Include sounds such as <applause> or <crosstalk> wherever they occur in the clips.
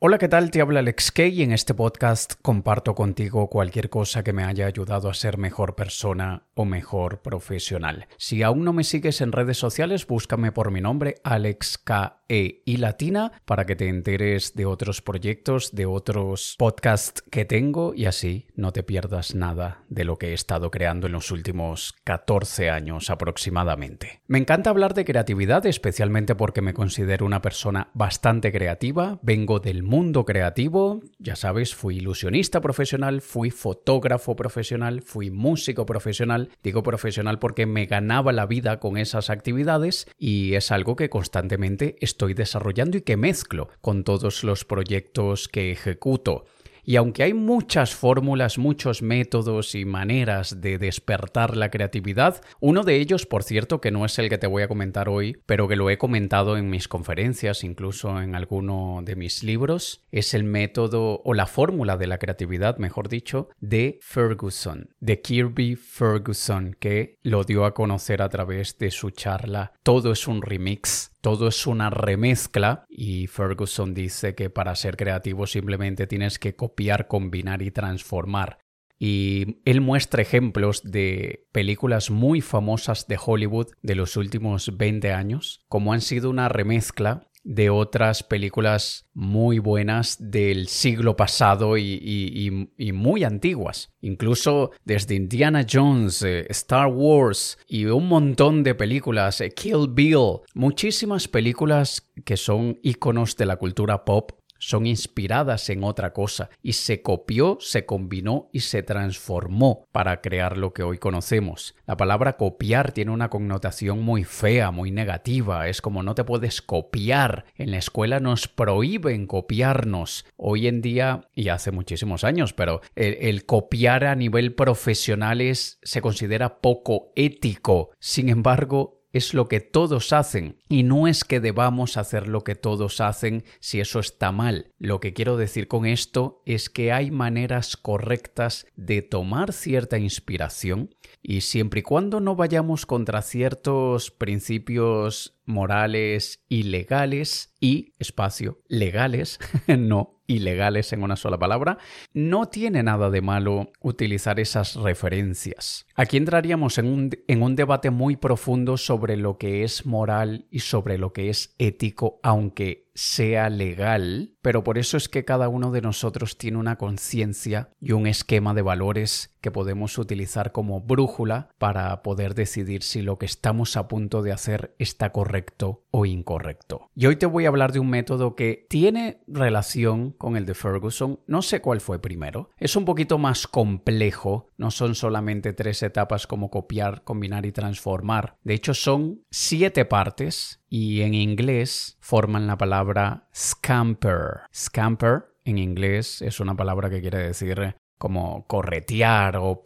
Hola, ¿qué tal? Te habla Alex Kay y en este podcast comparto contigo cualquier cosa que me haya ayudado a ser mejor persona o mejor profesional. Si aún no me sigues en redes sociales, búscame por mi nombre, Alex K. E y latina para que te enteres de otros proyectos, de otros podcasts que tengo y así no te pierdas nada de lo que he estado creando en los últimos 14 años aproximadamente. Me encanta hablar de creatividad, especialmente porque me considero una persona bastante creativa, vengo del mundo creativo, ya sabes, fui ilusionista profesional, fui fotógrafo profesional, fui músico profesional, digo profesional porque me ganaba la vida con esas actividades y es algo que constantemente estoy desarrollando y que mezclo con todos los proyectos que ejecuto. Y aunque hay muchas fórmulas, muchos métodos y maneras de despertar la creatividad, uno de ellos, por cierto, que no es el que te voy a comentar hoy, pero que lo he comentado en mis conferencias, incluso en alguno de mis libros, es el método o la fórmula de la creatividad, mejor dicho, de Ferguson, de Kirby Ferguson, que lo dio a conocer a través de su charla Todo es un remix todo es una remezcla y Ferguson dice que para ser creativo simplemente tienes que copiar, combinar y transformar. Y él muestra ejemplos de películas muy famosas de Hollywood de los últimos 20 años, como han sido una remezcla de otras películas muy buenas del siglo pasado y, muy antiguas. Incluso desde Indiana Jones, eh, Star Wars y un montón de películas, eh, Kill Bill, muchísimas películas que son iconos de la cultura pop son inspiradas en otra cosa y se copió, se combinó y se transformó para crear lo que hoy conocemos. La palabra copiar tiene una connotación muy fea, muy negativa, es como no te puedes copiar. En la escuela nos prohíben copiarnos. Hoy en día, y hace muchísimos años, pero el, copiar a nivel profesional es, se considera poco ético. Sin embargo, es lo que todos hacen y no es que debamos hacer lo que todos hacen si eso está mal. Lo que quiero decir con esto es que hay maneras correctas de tomar cierta inspiración y siempre y cuando no vayamos contra ciertos principios morales y legales y espacio legales, <laughs> no ilegales en una sola palabra, no tiene nada de malo utilizar esas referencias. Aquí entraríamos en un, en un, debate muy profundo sobre lo que es moral y sobre lo que es ético, aunque sea legal, pero por eso es que cada uno de nosotros tiene una conciencia y un esquema de valores que podemos utilizar como brújula para poder decidir si lo que estamos a punto de hacer está correcto o incorrecto. Y hoy te voy a hablar de un método que tiene relación con el de Ferguson, no sé cuál fue primero, es un poquito más complejo, no son solamente tres etapas como copiar, combinar y transformar, de hecho son siete partes y en inglés forman la palabra scamper. Scamper en inglés es una palabra que quiere decir como corretear o,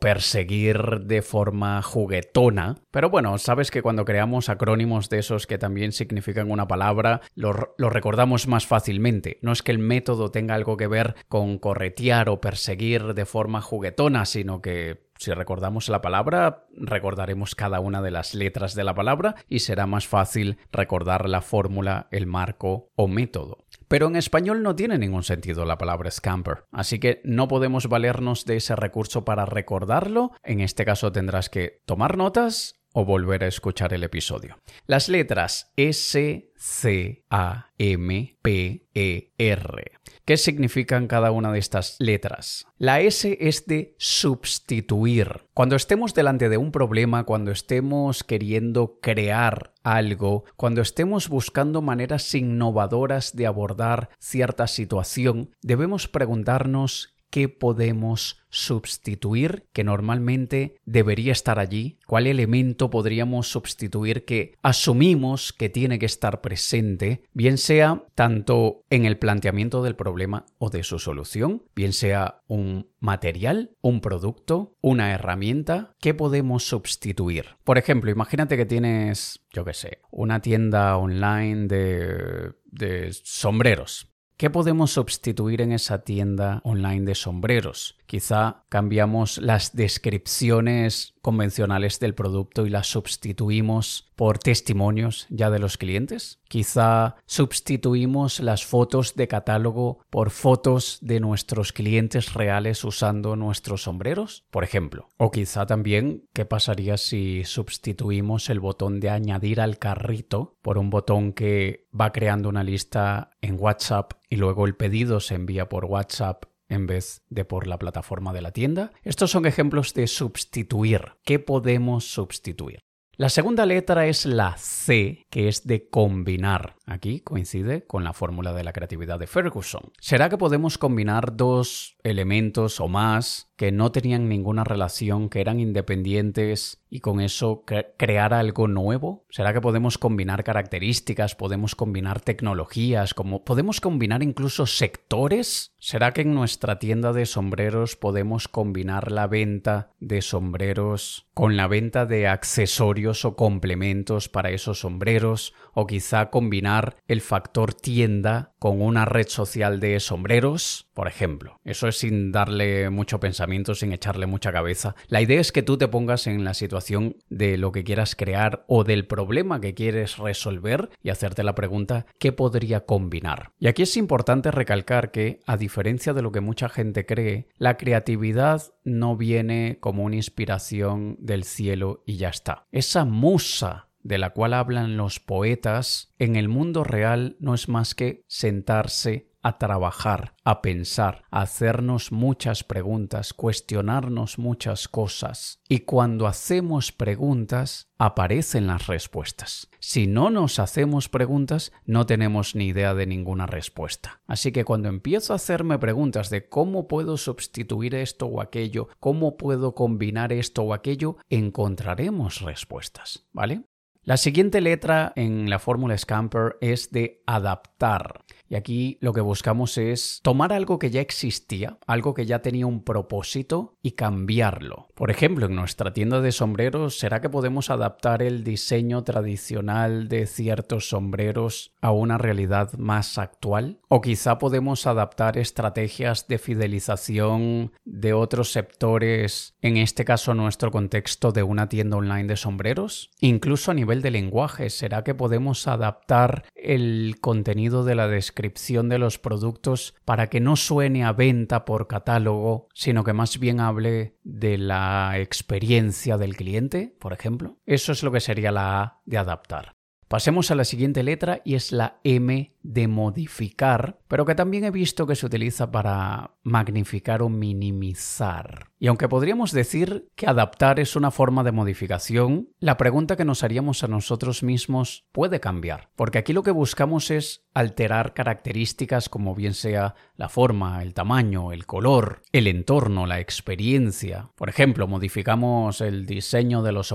perseguir de forma juguetona. Pero bueno, sabes que cuando creamos acrónimos de esos que también significan una palabra, lo, recordamos más fácilmente. No es que el método tenga algo que ver con corretear o perseguir de forma juguetona, sino que si recordamos la palabra, recordaremos cada una de las letras de la palabra y será más fácil recordar la fórmula, el marco o método. Pero en español no tiene ningún sentido la palabra scamper, así que no podemos valernos de ese recurso para recordarlo. En este caso tendrás que tomar notas o volver a escuchar el episodio. Las letras S, C, A, M, P, E, R. ¿Qué significan cada una de estas letras? La S es de sustituir. Cuando estemos delante de un problema, cuando estemos queriendo crear algo, cuando estemos buscando maneras innovadoras de abordar cierta situación, debemos preguntarnos qué podemos sustituir que normalmente debería estar allí? ¿Cuál elemento podríamos sustituir que asumimos que tiene que estar presente, bien sea tanto en el planteamiento del problema o de su solución, bien sea un material, un producto, una herramienta? ¿Qué podemos sustituir? Por ejemplo, imagínate que tienes, yo qué sé, una tienda online de, de sombreros. ¿Qué podemos sustituir en esa tienda online de sombreros? Quizá cambiamos las descripciones convencionales del producto y las sustituimos por testimonios ya de los clientes. Quizá sustituimos las fotos de catálogo por fotos de nuestros clientes reales usando nuestros sombreros, por ejemplo. O quizá también, ¿qué pasaría si sustituimos el botón de añadir al carrito por un botón que va creando una lista en WhatsApp y luego el pedido se envía por WhatsApp en vez de por la plataforma de la tienda. Estos son ejemplos de sustituir. ¿Qué podemos sustituir? La segunda letra es la C, que es de combinar. Aquí coincide con la fórmula de la creatividad de Ferguson. ¿Será que podemos combinar dos elementos o más que no tenían ninguna relación, que eran independientes y con eso crear algo nuevo? ¿Será que podemos combinar características, podemos combinar tecnologías, podemos combinar incluso sectores? ¿Será que en nuestra tienda de sombreros podemos combinar la venta de sombreros con la venta de accesorios o complementos para esos sombreros? ¿O quizá combinar el factor tienda con una red social de sombreros, por ejemplo? Eso es sin darle mucho pensamiento, sin echarle mucha cabeza. La idea es que tú te pongas en la situación de lo que quieras crear o del problema que quieres resolver y hacerte la pregunta ¿qué podría combinar? Y aquí es importante recalcar que, a diferencia de lo que mucha gente cree, la creatividad no viene como una inspiración del cielo y ya está. Esa musa de la cual hablan los poetas, en el mundo real no es más que sentarse a trabajar, a pensar, a hacernos muchas preguntas, cuestionarnos muchas cosas. Y cuando hacemos preguntas, aparecen las respuestas. Si no nos hacemos preguntas, no tenemos ni idea de ninguna respuesta. Así que cuando empiezo a hacerme preguntas de cómo puedo sustituir esto o aquello, cómo puedo combinar esto o aquello, encontraremos respuestas, ¿vale? La siguiente letra en la fórmula Scamper es de adaptar. Y aquí lo que buscamos es tomar algo que ya existía, algo que ya tenía un propósito y cambiarlo. Por ejemplo, en nuestra tienda de sombreros, ¿será que podemos adaptar el diseño tradicional de ciertos sombreros a una realidad más actual? ¿O quizá podemos adaptar estrategias de fidelización de otros sectores, en este caso nuestro contexto de una tienda online de sombreros? Incluso a nivel de lenguaje, ¿será que podemos adaptar el contenido de la descripción descripción de los productos para que no suene a venta por catálogo, sino que más bien hable de la experiencia del cliente, por ejemplo. Eso es lo que sería la A de adaptar. Pasemos a la siguiente letra y es la M de modificar, pero que también he visto que se utiliza para magnificar o minimizar. Y aunque podríamos decir que adaptar es una forma de modificación, la pregunta que nos haríamos a nosotros mismos puede cambiar, porque aquí lo que buscamos es alterar características como bien sea la forma, el tamaño, el color, el entorno, la experiencia. Por ejemplo, modificamos el diseño de los,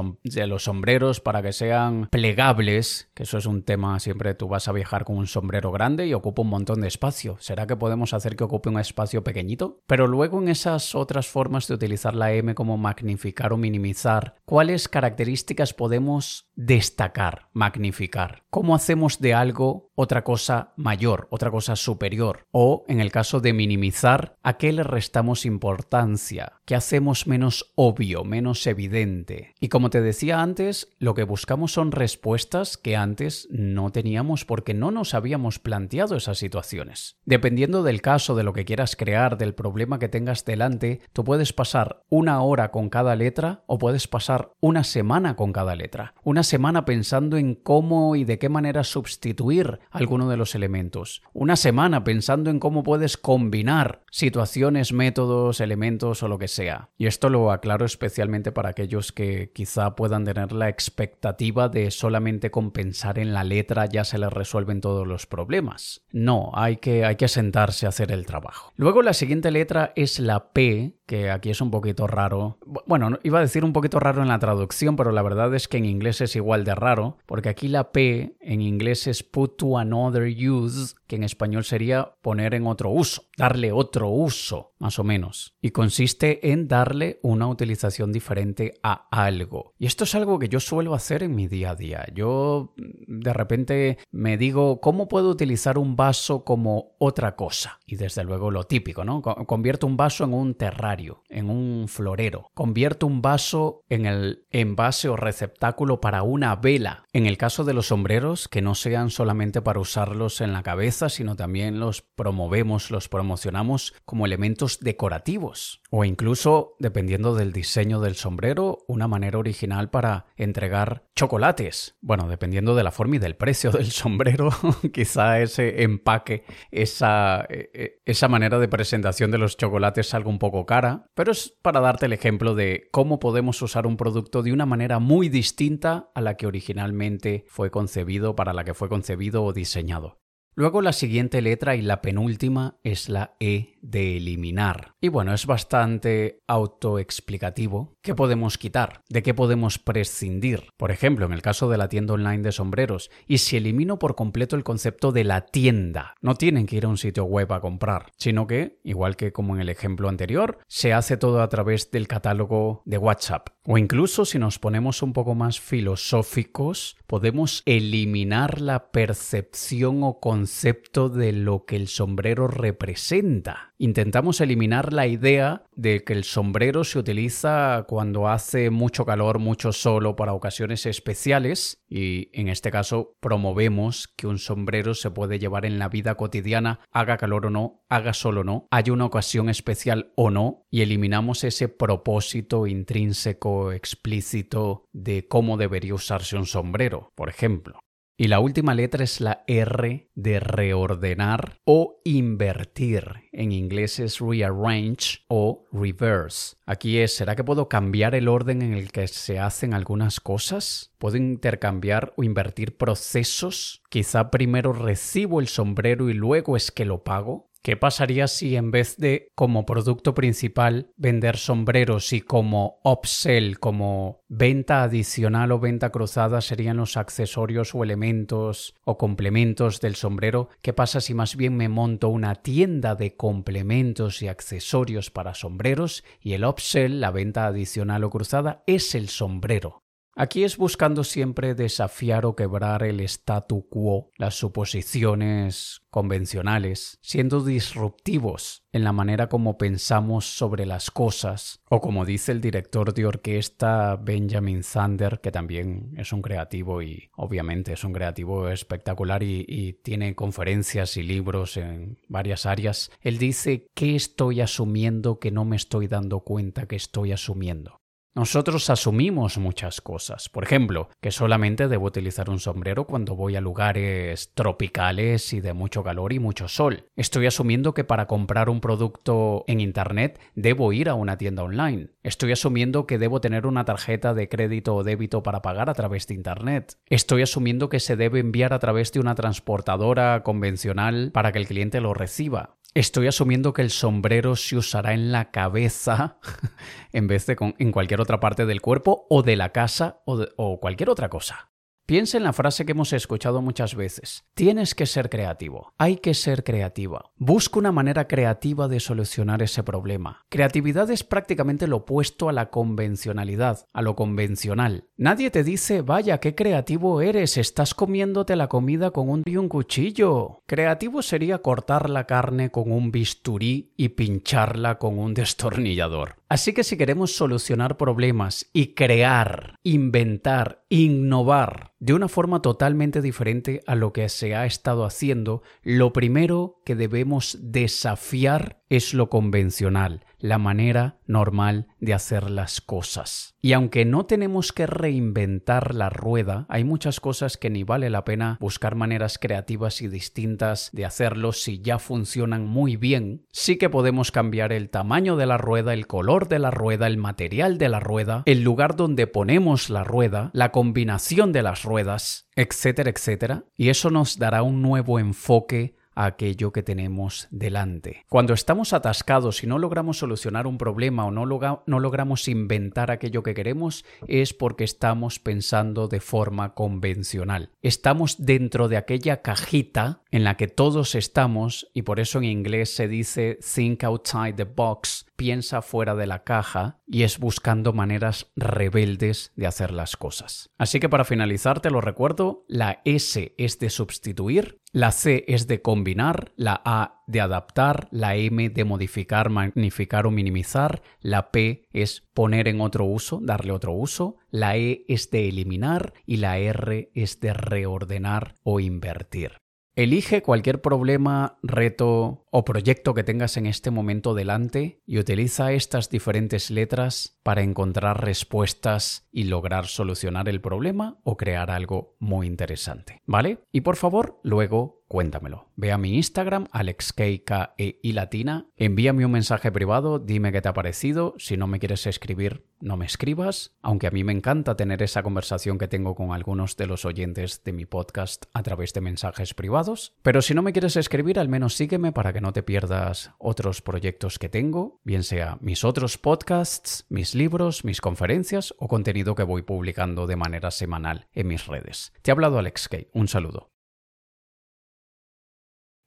sombreros para que sean plegables, que eso es un tema, siempre tú vas a viajar con un sombrero grande y ocupa un montón de espacio. ¿Será que podemos hacer que ocupe un espacio pequeñito? Pero luego en esas otras formas utilizar la M como magnificar o minimizar, ¿cuáles características podemos destacar, magnificar? ¿Cómo hacemos de algo otra cosa mayor, otra cosa superior? O, en el caso de minimizar, ¿a qué le restamos importancia? ¿Qué hacemos menos obvio, menos evidente? Y como te decía antes, lo que buscamos son respuestas que antes no teníamos porque no nos habíamos planteado esas situaciones. Dependiendo del caso, de lo que quieras crear, del problema que tengas delante, tú puedes pasar una hora con cada letra o puedes pasar una semana con cada letra. Una semana pensando en cómo y de qué manera sustituir alguno de los elementos. Una semana pensando en cómo puedes combinar situaciones, métodos, elementos o lo que sea. Y esto lo aclaro especialmente para aquellos que quizá puedan tener la expectativa de solamente compensar en la letra ya se les resuelven todos los problemas. No, hay que, hay que sentarse a hacer el trabajo. Luego la siguiente letra es la P, que aquí es un poquito raro. Bueno, iba a decir un poquito raro en la traducción, pero la verdad es que en inglés es es igual de raro, porque aquí la P en inglés es put to another use, que en español sería poner en otro uso, darle otro uso, más o menos. Y consiste en darle una utilización diferente a algo. Y esto es algo que yo suelo hacer en mi día a día. Yo de repente me digo, ¿cómo puedo utilizar un vaso como otra cosa? Y desde luego lo típico, ¿no? Convierto un vaso en un terrario, en un florero. Convierto un vaso en el envase o receptáculo para una vela. En el caso de los sombreros, que no sean solamente para usarlos en la cabeza, sino también los promovemos, los promocionamos como elementos decorativos. O incluso, dependiendo del diseño del sombrero, una manera original para entregar chocolates. Bueno, dependiendo de la forma y del precio del <laughs> sombrero, quizá ese empaque, esa, e, e, esa manera de presentación de los chocolates salga un poco cara, pero es para darte el ejemplo de cómo podemos usar un producto de una manera muy distinta a la que originalmente fue concebido, para la que fue concebido o diseñado. Luego la siguiente letra y la penúltima es la E de eliminar. Y bueno, es bastante autoexplicativo. ¿Qué podemos quitar? ¿De qué podemos prescindir? Por ejemplo, en el caso de la tienda online de sombreros, y si elimino por completo el concepto de la tienda, no tienen que ir a un sitio web a comprar, sino que, igual que como en el ejemplo anterior, se hace todo a través del catálogo de WhatsApp. O incluso si nos ponemos un poco más filosóficos, podemos eliminar la percepción o concepto concepto de lo que el sombrero representa. Intentamos eliminar la idea de que el sombrero se utiliza cuando hace mucho calor, mucho solo para ocasiones especiales y en este caso promovemos que un sombrero se puede llevar en la vida cotidiana, haga calor o no, haga sol o no, haya una ocasión especial o no y eliminamos ese propósito intrínseco explícito de cómo debería usarse un sombrero, por ejemplo. Y la última letra es la R de reordenar o invertir. En inglés es rearrange o reverse. Aquí es, ¿será que puedo cambiar el orden en el que se hacen algunas cosas? ¿Puedo intercambiar o invertir procesos? Quizá primero recibo el sombrero y luego es que lo pago. ¿Qué pasaría si en vez de como producto principal vender sombreros y como upsell, como venta adicional o venta cruzada serían los accesorios o elementos o complementos del sombrero? ¿Qué pasa si más bien me monto una tienda de complementos y accesorios para sombreros y el upsell, la venta adicional o cruzada, es el sombrero? Aquí es buscando siempre desafiar o quebrar el statu quo, las suposiciones convencionales, siendo disruptivos en la manera como pensamos sobre las cosas, o como dice el director de orquesta Benjamin Zander, que también es un creativo y obviamente es un creativo espectacular y, tiene conferencias y libros en varias áreas, él dice, ¿qué estoy asumiendo que no me estoy dando cuenta que estoy asumiendo? Nosotros asumimos muchas cosas. Por ejemplo, que solamente debo utilizar un sombrero cuando voy a lugares tropicales y de mucho calor y mucho sol. Estoy asumiendo que para comprar un producto en Internet debo ir a una tienda online. Estoy asumiendo que debo tener una tarjeta de crédito o débito para pagar a través de Internet. Estoy asumiendo que se debe enviar a través de una transportadora convencional para que el cliente lo reciba. Estoy asumiendo que el sombrero se usará en la cabeza <laughs> en vez de en cualquier otra parte del cuerpo o de la casa o, o cualquier otra cosa. Piensa en la frase que hemos escuchado muchas veces. Tienes que ser creativo. Hay que ser creativa. Busca una manera creativa de solucionar ese problema. Creatividad es prácticamente lo opuesto a la convencionalidad, a lo convencional. Nadie te dice, vaya, qué creativo eres, estás comiéndote la comida con un un cuchillo. Creativo sería cortar la carne con un bisturí y pincharla con un destornillador. Así que si queremos solucionar problemas y crear, inventar, innovar de una forma totalmente diferente a lo que se ha estado haciendo, lo primero que debemos desafiar es lo convencional, la manera normal de hacer las cosas. Y aunque no tenemos que reinventar la rueda, hay muchas cosas que ni vale la pena buscar maneras creativas y distintas de hacerlo si ya funcionan muy bien. Sí que podemos cambiar el tamaño de la rueda, el color de la rueda, el material de la rueda, el lugar donde ponemos la rueda, la combinación de las ruedas, etcétera, etcétera. Y eso nos dará un nuevo enfoque a aquello que tenemos delante. Cuando estamos atascados y no logramos solucionar un problema o no, no logramos inventar aquello que queremos, es porque estamos pensando de forma convencional. Estamos dentro de aquella cajita en la que todos estamos y por eso en inglés se dice think outside the box, piensa fuera de la caja y es buscando maneras rebeldes de hacer las cosas. Así que para finalizar te lo recuerdo, la S es de sustituir, la C es de combinar, la A de adaptar, la M de modificar, magnificar o minimizar, la P es poner en otro uso, darle otro uso, la E es de eliminar y la R es de reordenar o invertir. Elige cualquier problema, reto o proyecto que tengas en este momento delante y utiliza estas diferentes letras para encontrar respuestas y lograr solucionar el problema o crear algo muy interesante, ¿vale? Y por favor, luego cuéntamelo. Ve a mi Instagram, AlexKKE y latina, envíame un mensaje privado, dime qué te ha parecido, si no me quieres escribir, no me escribas, aunque a mí me encanta tener esa conversación que tengo con algunos de los oyentes de mi podcast a través de mensajes privados, pero si no me quieres escribir, al menos sígueme para que no te pierdas otros proyectos que tengo, bien sea mis otros podcasts, mis libros, mis conferencias o contenido que voy publicando de manera semanal en mis redes. Te ha hablado Alex un saludo.